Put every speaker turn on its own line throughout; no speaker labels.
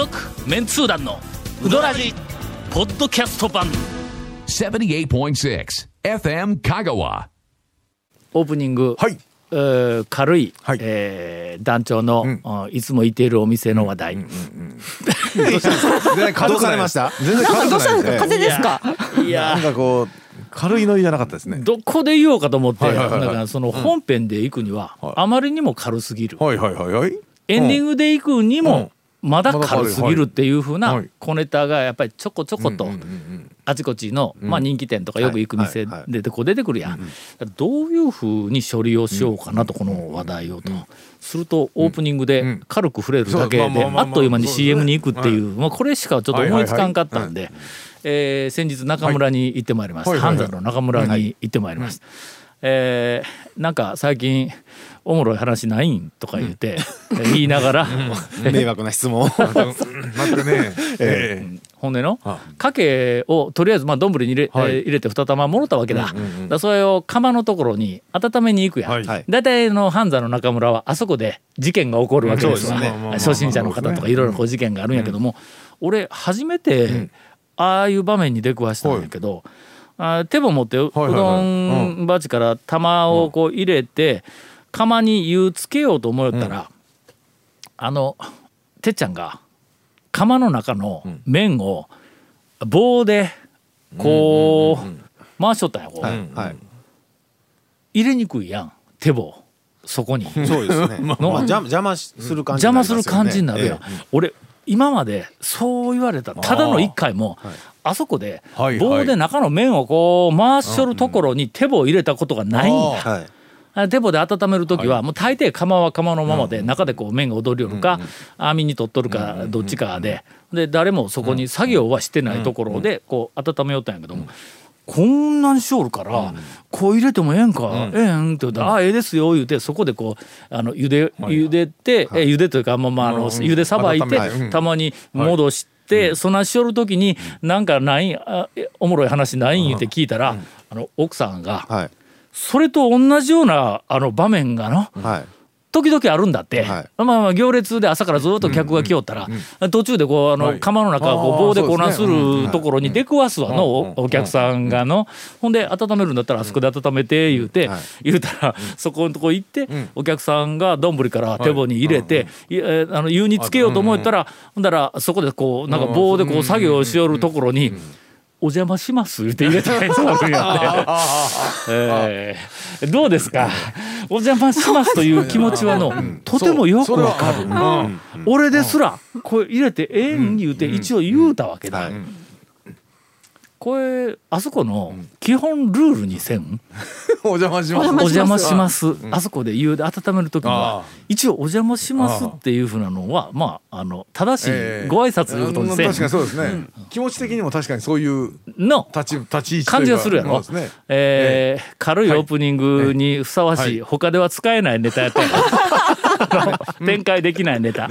続メンツー団のウドラジポッドキャスト版。
78.6 FM Kagawa.
オープニング、
はい。
えー軽い、
はい。
えー団長の、あいつもいているお店の話題、
全然軽くない。です全然軽くない。ですね
ですか？
いや。
なんかこう軽いノリじゃなかったですね。
どこで言おうかと思って、
はいはいはいはい。
だからその本編で行くには、
はい。
あまりにも軽すぎる、
はいはいはいはい。
エンディングで行くにも、まだ
軽
すぎるっていう風
は
ない小ネタがやっぱりちょこちょことあちこちの、まあ、人気店とかよく行く店でこう出てくるやん、どういう風に処理をしようかなとこの話題をと、するとオープニングで軽く触れるだけで
あ
っという間に CM に行くっていう、まあ、これしかちょっと思いつかんかったんで、えー先日中村に行ってまいりました、半山の中村に行ってまいりました。えーなんか最近おもろい話ないん？とか言って、言いながら、
迷惑な質問。を
待ってね。ええ
ほんでのかけをとりあえずまあ丼に入れ,、
はい。
えー入れて二玉もろたわけだ,、だそれを釜のところに温めに行くやん、
はい。
はい。
大体の半山の中村はあそこで事件が起こるわけですわ、初心者の方とかいろいろこう事件があるんやけども、俺初めてああいう場面に出くわしたんやけど、あ手も持ってうどん鉢から玉をこう入れて釜に湯つけようと思ったら、あのてっちゃんが釜の中の麺を棒でこう回しとったんやこう、
はい
入れにくいやん手棒。そこに。
そうですね。まあ邪邪魔する感じ
邪魔する感じになるやん、
ええ
俺今までそう言われたただの一回もあそこで
はいはい。
棒で中の麺をこう回しとるところに手棒を入れたことがないんや、
はい。
あ手棒で温める時はもう大抵釜は釜のままで中でこう麺が踊りよるか網に取っとるかどっちかで。で誰もそこに作業はしてないところでこう温めよったんやけども。こんなにしおるから、こう入れてもええんか、ええんって言って、ああええですよ言うてそこでこうあの茹で茹でて、え茹でというかまあまああの茹でさばいて、たまに戻して、そん。なんしおる時になんかないあえおもろい話ないん言って聞いたら、あの奥さんが、
はい
それと同じようなあの場面がの
はい。
時々あるんだって、
はい。
まあまあ行列で朝からずっと客が来よったら、途中でこうあの、
はい。
釜の中をこう棒でこなするところに出くわすわの、おお客さんがの、ほんで温めるんだったらあそこで温めて言うて、
はい。
言うたら、そこのとこ行って、お客さんが丼から手棒に入れて、あの湯につけようと思ったら、ほんだらそこでこうなんか棒でこう作業をしよるところに。お邪魔します？って入れたやつがあるんやって。え。ーどうですか？お邪魔しますという気持ちはの、とてもよくわかる。俺ですらこれ入れてええん言うて一応言うたわけだ。
はい
これあそこの基本ルールにせん？
お邪魔します。
お邪魔します。あそこで湯で温める時に
あ
は。
あ
一応お邪魔しますっていうふうなのはまああの正しい
ええ。
ご挨拶いうことにせん。
確かにそうですね。気持ち的にも確かにそういう
の。
立ち立ち位置
感じがするやろ、
そうですね。
えー軽いオープニングにふさわしい、他では使えないネタやった 展開できないネタ、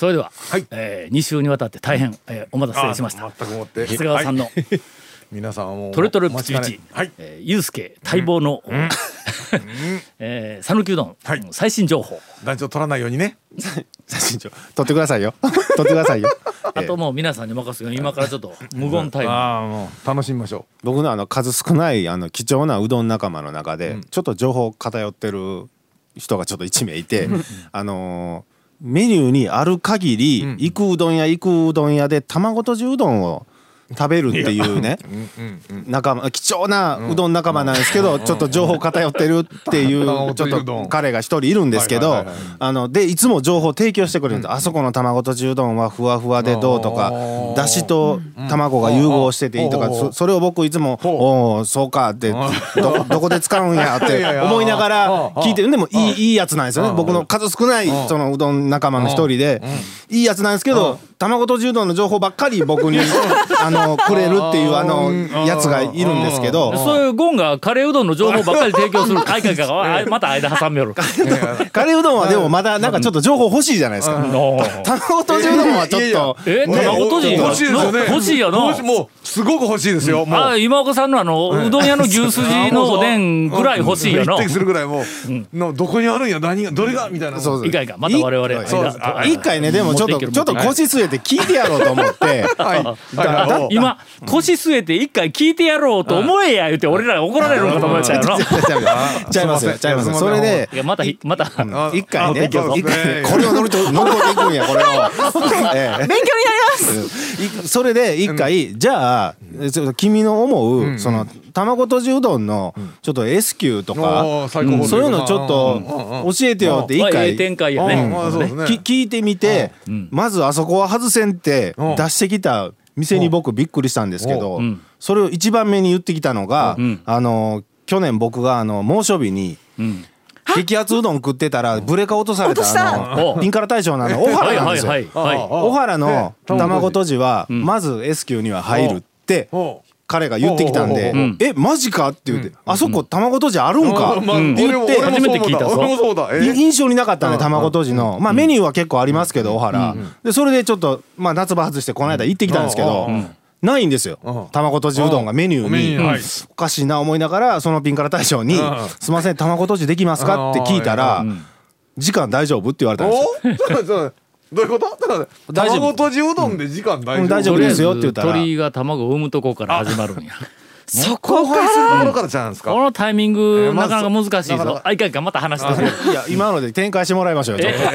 それでは、
はい。
え2週にわたって大変、えーお待たせしました。
あ全くもって。
長谷川さんの
はい。皆さんはもう
トレトレプチプチ
はい。
えーゆうすけ待望の えー讃岐うどん、
はい。
最新情報。
団長取らないようにね。
写真撮撮ってくださいよ。撮ってくださいよ。
あともう皆さんに任せるよ今からちょっと無言タイム、
ああもう楽しみましょ
僕のあの数少ないあの貴重なうどん仲間の中で、ちょっと情報偏ってる人がちょっと1名いて、あのーメニューにある限り、
ん
行くうどん屋行くうどん屋で卵とじうどんを食べるっていうね。仲間貴重なうどん仲間なんですけどちょっと情報偏ってるっていうちょっと彼が一人いるんですけどあのでいつも情報提供してくれるんです。あそこの卵とじうどんはふわふわでどうとかだしと卵が融合してていいとかそそれを僕いつも「おおそうか」ってどどこで使うんやって 思いながら聞いてるでもいいいいやつなんですよね。僕の数少ないそのうどん仲間の一人でいいやつなんですけど卵とじうどんの情報ばっかり僕に あのくれるっていうあのやつがいるんですけど。
そういうゴンがカレーうどんの情報ばっかり提供する あいかいかがあまた間挟みよる。
カレーうどんはでもまだなんかちょっと情報欲しいじゃないですか。卵とじうどんはちょっと。
え卵とじ
欲しいですよね。
欲しいよな
もうすごく欲しいですよもう。
あ今岡さんのあのうどん屋の牛すじのおでんぐらい欲しいよな
匹敵するぐらいもうのどこにあるんや？何がどれが？みたいな。
そうそう。
いかいか？また我々。
い
そうです。
間
あ
一回ねでもちょっとちょっと腰据えて聞いてやろうと思って。
はい。
だだ
今腰据えて一回聞いてやろうと思えや言うて俺ら怒られるんかと思っちゃうよな
ちゃいますよ。ちゃいますよ。それで。
いやまたひまた。
あ
一回ね。これを乗りと乗り越えていくんやこれを。え え
勉強になります。
いそれで一回、じゃあちょっと君の思う、その卵とじうどんのちょっと S 級とか、そういうのちょっと教えてよって一回。聞いてみて、まずあそこは外せんって
うん。
出してきた店に僕びっくりしたんですけど、
ん。
それを一番目に言ってきたのが、
ん。
あの去年僕があの猛暑日に
うん。
激アツうどん食ってたらブレカ落とされたあのピンカラ大賞のあの小
はい
原なんですよ。小原の卵とじはまず S 級には入るって
お
彼が言ってきたんで
うん「
えマジか?」って言って「あそこ卵とじあるんか?」って
まあ
言って
初めて聞いた
印象になかったね卵とじの。まあメニューは結構ありますけど小原でそれでちょっとまあ夏場外してこの間行ってきたんですけどないんですよ。
うん。
卵とじうどんがメニューに。おかしいな思いながらそのピンカラ大将に
ん「
すいません卵とじできますか?」って聞いたら「時間大丈夫?」って言われたんですよ。
どういうこと？だから
大丈夫。
卵とじうどんで時間大丈夫。
うん大丈夫ですよって言ったら。
鳥が卵を産むとこから始まるんや。
そ
交
こか
配するところからちゃうんですか？
このタイミングなかなか難しいぞ。あいかんいかんまた話して
いや今ので展開してもらいましょう。
いやいや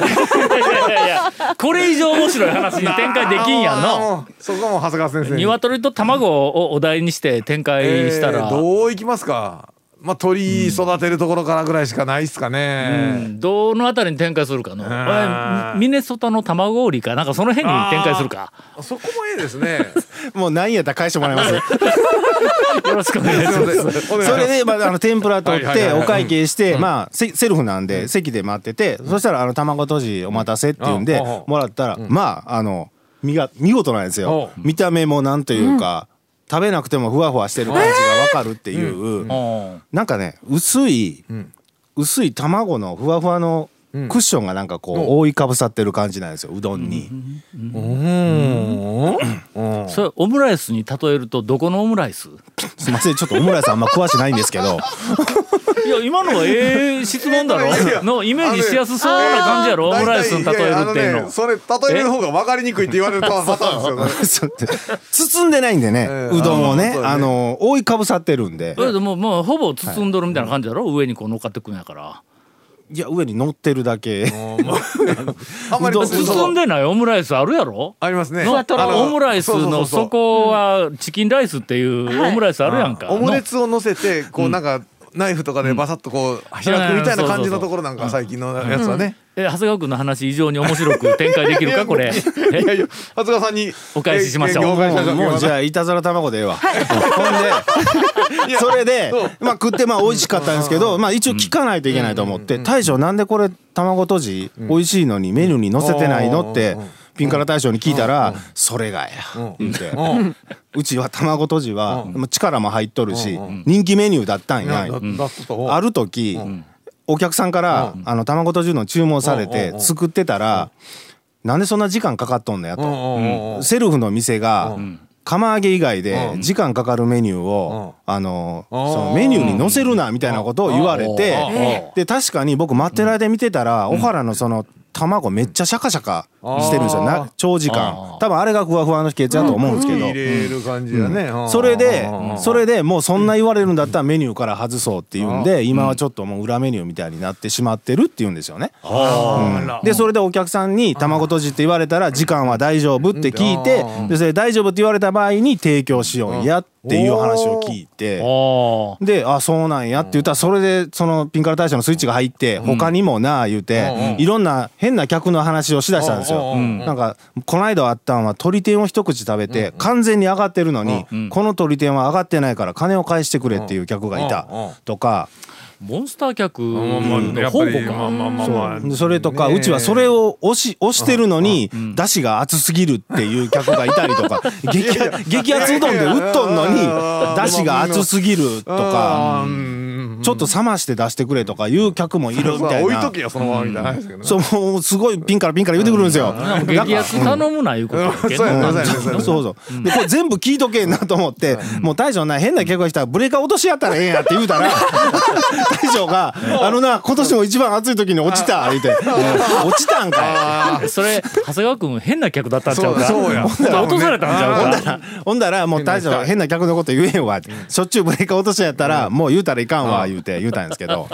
いやこれ以上面白い話に 展開できんやんの。
そこも長谷川先生に。
鶏と卵をお題にして展開したら、
えーどういきますか？まあ鳥育てるところからぐらいしかないっすか
う
ね
ん。どのあたりに展開するかの。ミネソタの卵売りかなんかその辺に展開するか。
そこもいいですね。
もう何やったら返してもらいます。
よろしくお願いします。
そ
それで、まあ、あの天ぷら取っ
はいはいはい
てお会計して、まあセセルフなんで席で待ってて、そしたらあの卵とじお待たせって言うんで
うん。うん。
もらったら、まああの見が見事なんですよ。
う
見た目もなんというか、食べなくてもふわふわしてる感じがわかるっていう、
うん。
なんかね薄い、薄い卵のふわふわのクッションがなんかこう覆いかぶさってる感じなんですようどんに。
うん。
それオムライスに例えるとどこのオムライス？
すいませんちょっとオムライスあんま詳しないんですけど
いや今のはええ質問だろ。のイメージしやすそうな感じやろ。オムライスに例えるっていうの。
ねそれ例える方が分かりにくいって言われるパターンですよ
包んでないんでね、
ええ
うどんを。ね
あ
の覆いかぶさってるんで。
だけどもうもうほぼ包んどるみたいな感じだろ、上にこう乗っかってくんやから。
いや上に乗ってるだけ。
あんまり
包んでない？オムライスあるやろ？
ありますね。
オムライスの底はチキンライスっていうオムライスあるやんか、
オムレツを乗せてこうなんかナイフとかでバサッとこう開くみたいな感じのところなんか最近のやつはね。
え長谷川君の話以上に面白く展開できるかこれ。え
いやいや長谷川さんに
お返ししましょう。
ええお返ししましょう。
もうじゃあいたずら卵でええわ、ほんでそれでまあ食ってまあ美味しかったんですけどまあ一応聞かないといけないと思って「大将なんでこれ卵とじ美味しいのにメニューに載せてないの?」ってピンカラ大将に聞いたら「それがや」言って「うちは卵とじは力も入っとるし人気メニューだったんや」ある時、お客さんから、あの卵とじうどん注文されて作ってたら、なんでそんな時間かかっとんのやと、セルフの店が、釜揚げ以外で時間かかるメニューを、あのそのメニューに載せるなみたいなことを言われて、で確かに僕待ってる間見てたら、小原のその卵めっちゃシャカシャカしてるんですよ。な長時間。多分あれがふわふわの秘訣だと思うんですけど。
入れる感じだね、
それでそれでもうそんな言われるんだったらメニューから外そうっていうんで今はちょっともう裏メニューみたいになってしまってるっていうんですよね。うん。でそれでお客さんに卵とじって言われたら時間は大丈夫って聞いてでそれ大丈夫って言われた場合に提供しようやっていう話を聞いて。
あ
で、あ、そうなんやって言ったら、それで、そのピンカラ大将のスイッチが入って、他にもなあ言うて、いろんな変な客の話をしだしたんですよ。なんか、この間あったんは、鶏天を一口食べて、完全に上がってるのに、この鶏天は上がってないから金を返してくれっていう客がいた。とか、
モンスター客
まあ
の
あまあ。まあ
それとか、うちはそれを押し、押してるのに、出汁が熱すぎるっていう客がいたりとか、激激熱うどんで売っとんのに、出汁が熱すぎるとか、ちょっと冷まして出してくれとかいう客もいるみたいな
置いと。けよそのままみたいな話ですけどね
そう、もうすごいピンからピンから言うてくるんですよ。
激圧頼むないうことやけん
そうそうやね
そうそう。で、これ全部聞いとけんなと思って、もう大将な、変な客が来たらブレーカー落としやったらええんやって言うたら、大将が、あのな、今年も一番暑い時に落ちた、言うて、落ちたんかい。
それ長谷川君変な客だったんちゃうか
そうや
落とされたんちゃうか
ほんだら、もう大将変な客のこと言えんわって。しょっちゅうブレーカー落としやったら、もう言うたらいかんわ、言うて、言うたんですけど。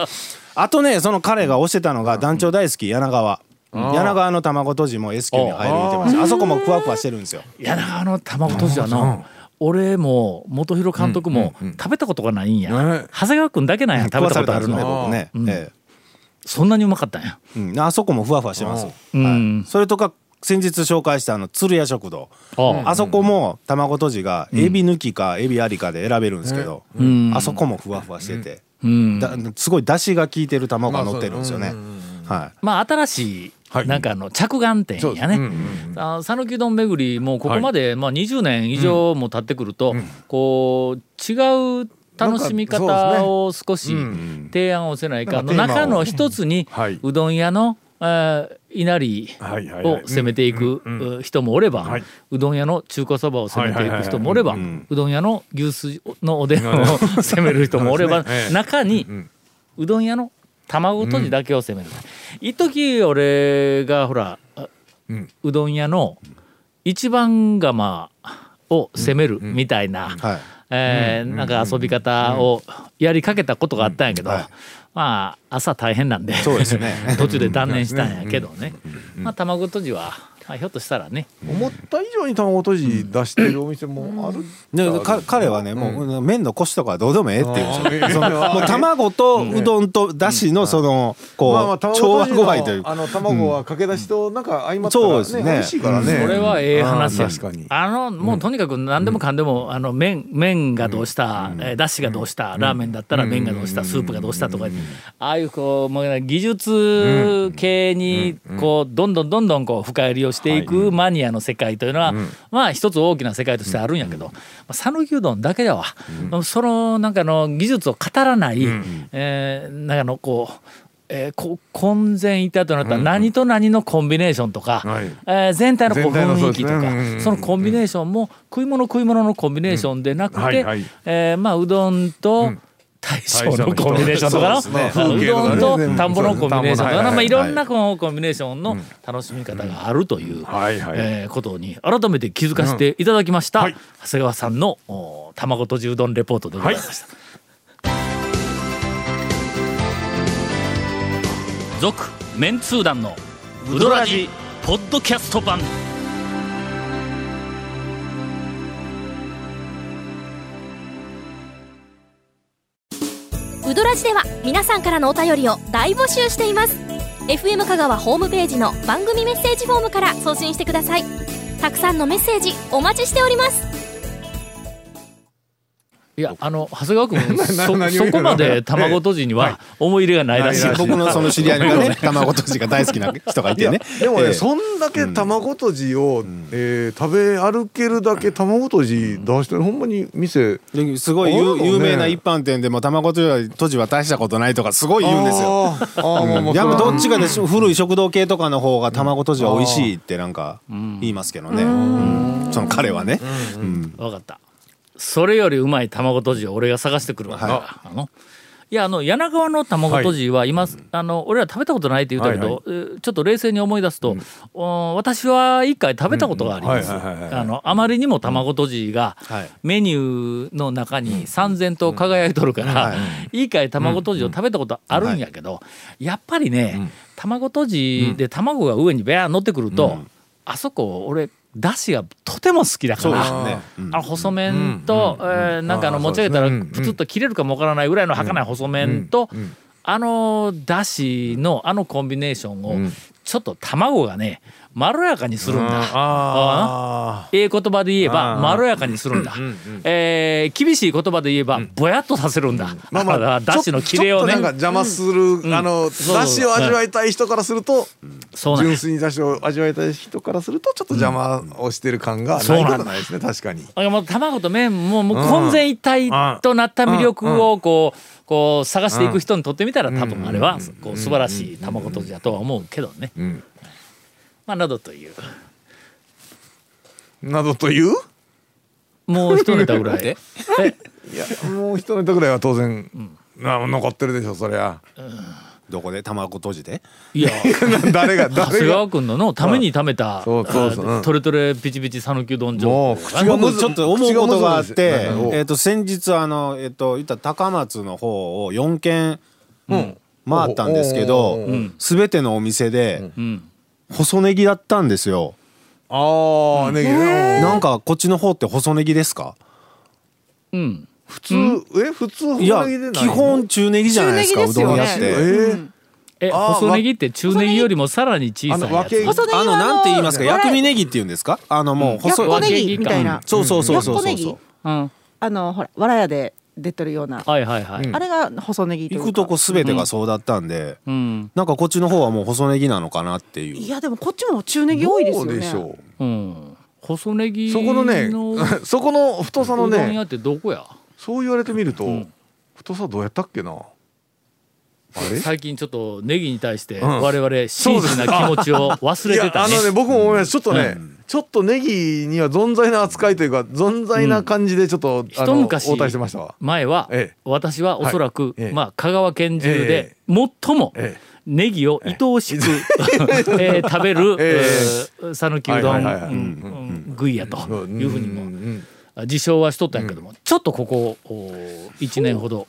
あとね、その彼が推してたのが団長大好き、柳川。柳川の卵とじも S 級に入る言うてました。あそこもふわふわしてるんですよ。
柳川の卵とじはな俺も元弘監督も食べたことがないんや。
ね。
長谷川君だけなんや食べたことある
食わされたんですね
の
僕ね。
うん。
ええ。
そんなにうまかったんや。
うん、あそこもふわふわしてます。
うん。
はい。それとか先日紹介したあの鶴屋食堂、
あ
あそこも卵とじがエビ抜きかエビありかで選べるんですけど、
ん。
あそこもふわふわしてて、すごい出汁が効いてる卵が乗ってるんですよね。はい。
まあ新しい
はい。
なんかあの着眼点やね。あ讃岐うどん巡りもうここまでまあ20年以上も経ってくるとこう違う楽しみ方を少し提案をせないかの中の一つに
はい。う
どん屋のえー稲荷を攻めていくう人もおれば、
はい。う
どん屋の中華そばを攻めていく人もおれば、うどん屋の牛すじのおでんを 攻める人もおれば、中にうどん屋の卵とじだけを攻める、一時俺がほら、あ
うん。
うどん屋の一番釜を攻めるみたいな、
はい。
えーなんか遊び方をやりかけたことがあったんやけど、
はい。
まあ朝大変なんで
そうですね。
途中で断念したんやけどね、まあ卵とじは、まあ、ひょっとしたらね。
思った以上に卵とじ出してるお店もある
彼はねもう麺のコシとかどうでもええって言うもう卵とうどんとだしのそのこう調和具合というか。
のあの卵はかけだしとなんか相まったら
そうですね。
美味しいからね。
それはええ話
確かに。
あのもうとにかく何でもかんでも、あの麺麺がどうした、えーだしがどうした、ラーメンだったら麺がどうした、スープがどうしたとか、ああいうこうもう技術系にこうどんどんどんどんこう深入りをしていくマニアの世界というのは、まあ一つ大きな世界としてあるんやけどまあ讃岐うどんだけでは、そのなんかの技術を語らない、えーなんかのこうえー、こ混然一体となった何と何のコンビネーションとか、
はい。
えー全体のこ雰囲気とか
そ
のコンビネーションも食い物食い物のコンビネーションでなくて、
はいはい。
えーまあうどんと大将のコンビネーションとかの、
そうね。
う。どんと田ん。ぼのコンビネーションとか、
のはいはい
まあ、いろんなこう。コンビネーションの楽しみ方があるという、
はいはい
えーことに改めて気づかせていただきました、
はい
長谷川さんのお卵とじう。どんレポートでございました。続、メンツー団のウドラジポッドキャスト版
ラジでは皆さんからのお便りを大募集しています。FM 香川ホームページの番組メッセージフォームから送信してください。たくさんのメッセージお待ちしております。
いやあの長谷川君
な
そこまで卵とじには思い入れがないらしい、
ないらしい。
僕のその知り合いがね卵とじが大好きな人がいてね。
でもね、
ええ。
そんだけ卵とじを、えー食べ歩けるだけ卵とじ出してるほんまに店。
ですごい
ね。
有名な一般店でも卵とじは大したことないとかすごい言うんですよ。
あうもう
いやもう
それは
どっちかでし古い食堂系とかの方が卵とじは美味しいってなんか言いますけどね。うん。その彼はね。うん。
分かったそれよりうまい卵とじを俺が探してくるわ、
は
あの。いやあの柳川の卵とじは今、あの俺ら食べたことないって言ったけど、えーちょっと冷静に思い出すと、お私は一回食べたことがあります。
うんはいはいはいはい。
あのあまりにも卵とじが
はい。
メニューの中に三千と輝いとるから、い。い回卵とじを食べたことあるんやけど、やっぱりね、卵とじで卵が上にベア乗ってくると、あそこ俺だしがとても好きだから。
ね。うん。
あの細麺と、えーなんかあの持ち上げたらプツッと切れるかもわからないぐらいの儚い細麺と、あのだしのあのコンビネーションをちょっと卵がねまろやかにするんだ。
あ
ええ言葉で言えばまろやかにするんだ。えー厳しい言葉で言えばぼやっとさせるんだ。
まあまあ
だしの切れをね。
ちょっとなんか。邪魔する、あのだしを味わいたい人からすると、
そうなんや。
純粋にだしを味わいたい人からするとちょっと邪魔をしてる感がないことないですね確かに。
あもう卵と麺ももう混然一体となった魅力をこうこう探していく人にとってみたら多分あれはこう素晴らしい卵とじだとは思うけどね。
ん
まあなどという。
などという？
もう一ネタぐらい。え？
いやもう一ネタぐらいは当然、な残ってるでしょそりゃ。
どこで？卵とじで？
いや。
誰が
長
誰が？
谷川君ののために貯めた
そうそうそう。うん
あトレトレピチピチ讃岐うどん
もう。
情報
口がむず
僕ちょっと思うことがあってえっと先日あのえっと言ったら高松の方を4軒回ったんですけど
うん。
全てのお店で
うん
細ネギだったんですよ。
ああネギね。
なんかこっちの方って細ネギですか？
うん。
普通え普通
いや
細ネギでない
基本中ネギじゃないですかう
中ネギですよね。
え
どん屋って。
ー。
え
あー
細ネギって中ネギよりもさらに小さいや
あの
細ネギは
あのなんて言いますか？薬味ネギって言うんですか？あのもう細い
やっこネギみたいな。
そうそうそうそうそうそう。
うん。
あのほらわらやで出てるような。
はいはいはい。
うん。
あれが細ネギというか。
行くとこ全てがそうだったんで
うん。
なんかこっちの方はもう細ネギなのかなっていう。
いやでもこっちも中ネギ多いですよね。
どうでしょ
う。ん。細ネギ
う。そこのね そこの太さのね
うどん屋ってどこや？
そう言われてみると、
ん。
太さどうやったっけな？
最近ちょっとネギに対して
うん。
我々真摯な気持ちを忘れてたね。
あのね僕も思います。ちょっとね、ちょっとネギには存在な扱いというか存在な感じでちょっと、あの
一昔
応対してましたわ。
前は
ええ。
私はおそらくまあ香川県中で
え
最も
え
ネギを愛おしく えー食べる
え
え。ー讃岐うどん食いやというふうにも
ん
自称はしとったんやけどもちょっとここ1年ほど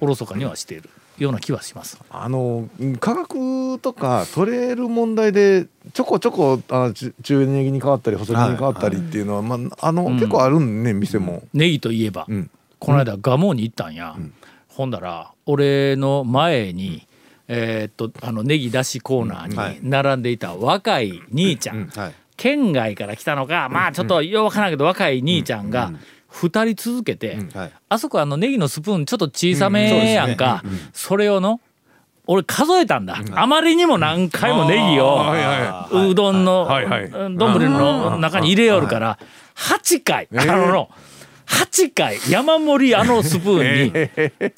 おろそかにはしているような気はします。
あの価格とか取れる問題でちょこちょこあの中中ネギに変わったり細ネギに変わったりっていうのは、まああの、
うん。
結構あるんね店も。
ネギといえば。
うん。
この間蒲生に行ったんや、ほんだら俺の前に、えーっとあのネギ出しコーナーに並んでいた若い兄ちゃん、
はい。
県外から来たのかまあちょっとようわからんけど若い兄ちゃんが2人続けて、
はい。
あそこあのネギのスプーンちょっと小さめやんか、それをの俺数えたんだ、あまりにも何回もネギを、
はいは
うどんの
はいはい
うん丼の中に入れよるから8回あのの8回山盛りあのスプーンに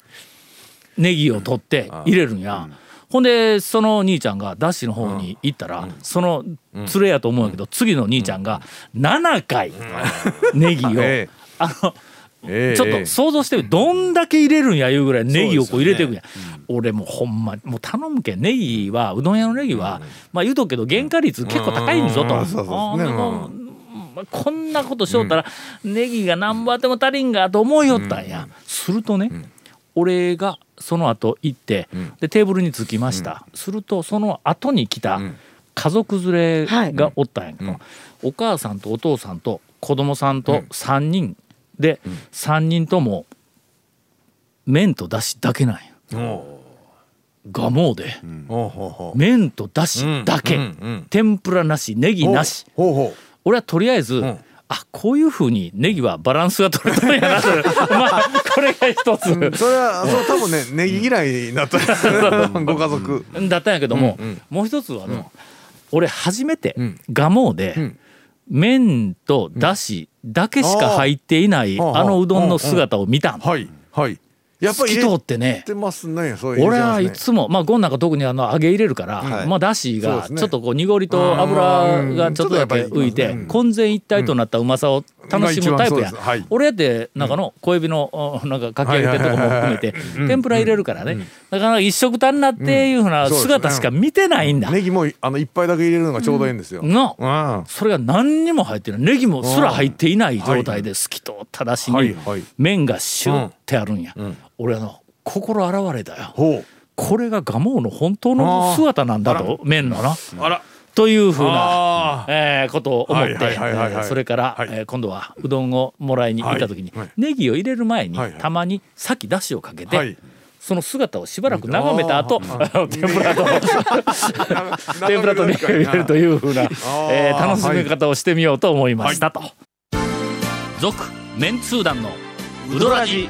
ネギを取って入れるんや。ほんでその兄ちゃんがダッシュの方に行ったらその連れやと思うんやけど次の兄ちゃんが7回ネギを
ええ
あの
ええ
ちょっと想像してみどんだけ入れるんやいうぐらいネギをこう入れていくんや、俺もうほんまもう頼むけんネギはうどん屋のネギは、まあ言うとくけど原価率結構高いんぞと、こんなことしよったら、ネギが何ぼあっても足りんがと思いよったんや、するとね、俺がその後行って、でテーブルに着きました、するとその後に来た家族連れがおったんやけど、お母さんとお父さんと子供さんと3人で、3人とも麺とだしだけなんや。ガモーで。
ほうほうほう
麺とだしだけ、
うんうん
天ぷらなしネギなし。
ほう。ほう
俺はとりあえず、
ん。
あこういうふうにネギはバランスが取れたんやなと。まあこれが一つ、
うん。それはそう多分ねネギ嫌いになった。ご家族。
だったんやけども、
うんうん。
もう一つはの、俺初めて
うん。
ガモーで、
ん。
麺とだしだけしか入っていない、
うん
あのうどんの姿を見た
はいはい。いやっぱり
透き通ってね。
てますね。
俺はいつもまあゴンなんか特にあの揚げ入れるから、
はい。
まあだしがちょっとこう濁りと油がちょっとだけ浮いて
うん。
混然一体となったうまさを楽しむタイプや。俺やって中の小エビのおなんかかき揚げてるとこも含めて天ぷら入れるからね。なかなか一食足んなっていうふうな姿しか見てないんだ。
ネギもあの一杯だけ入れるのがちょうどいいんですよ、
の
うん。
それが何にも入ってない。ネギもすら入っていない状態で透き通っただしに麺がシュッてあるんや、俺あの心洗われたよ。これが蒲生の本当の姿なんだと麺のな。
あら。
というふうな
あ、
えーことを思ってそれから、
はい。
えー今度はうどんをもらいに行った時に、ネギを入れる前に、たまに先だしをかけて、
はい。
その姿をしばらく眺めた後、天ぷらと 天ぷらとネギを入れるというふうな、えー楽しみ方をしてみようと思いましたと。続、メンツー団のウドラジ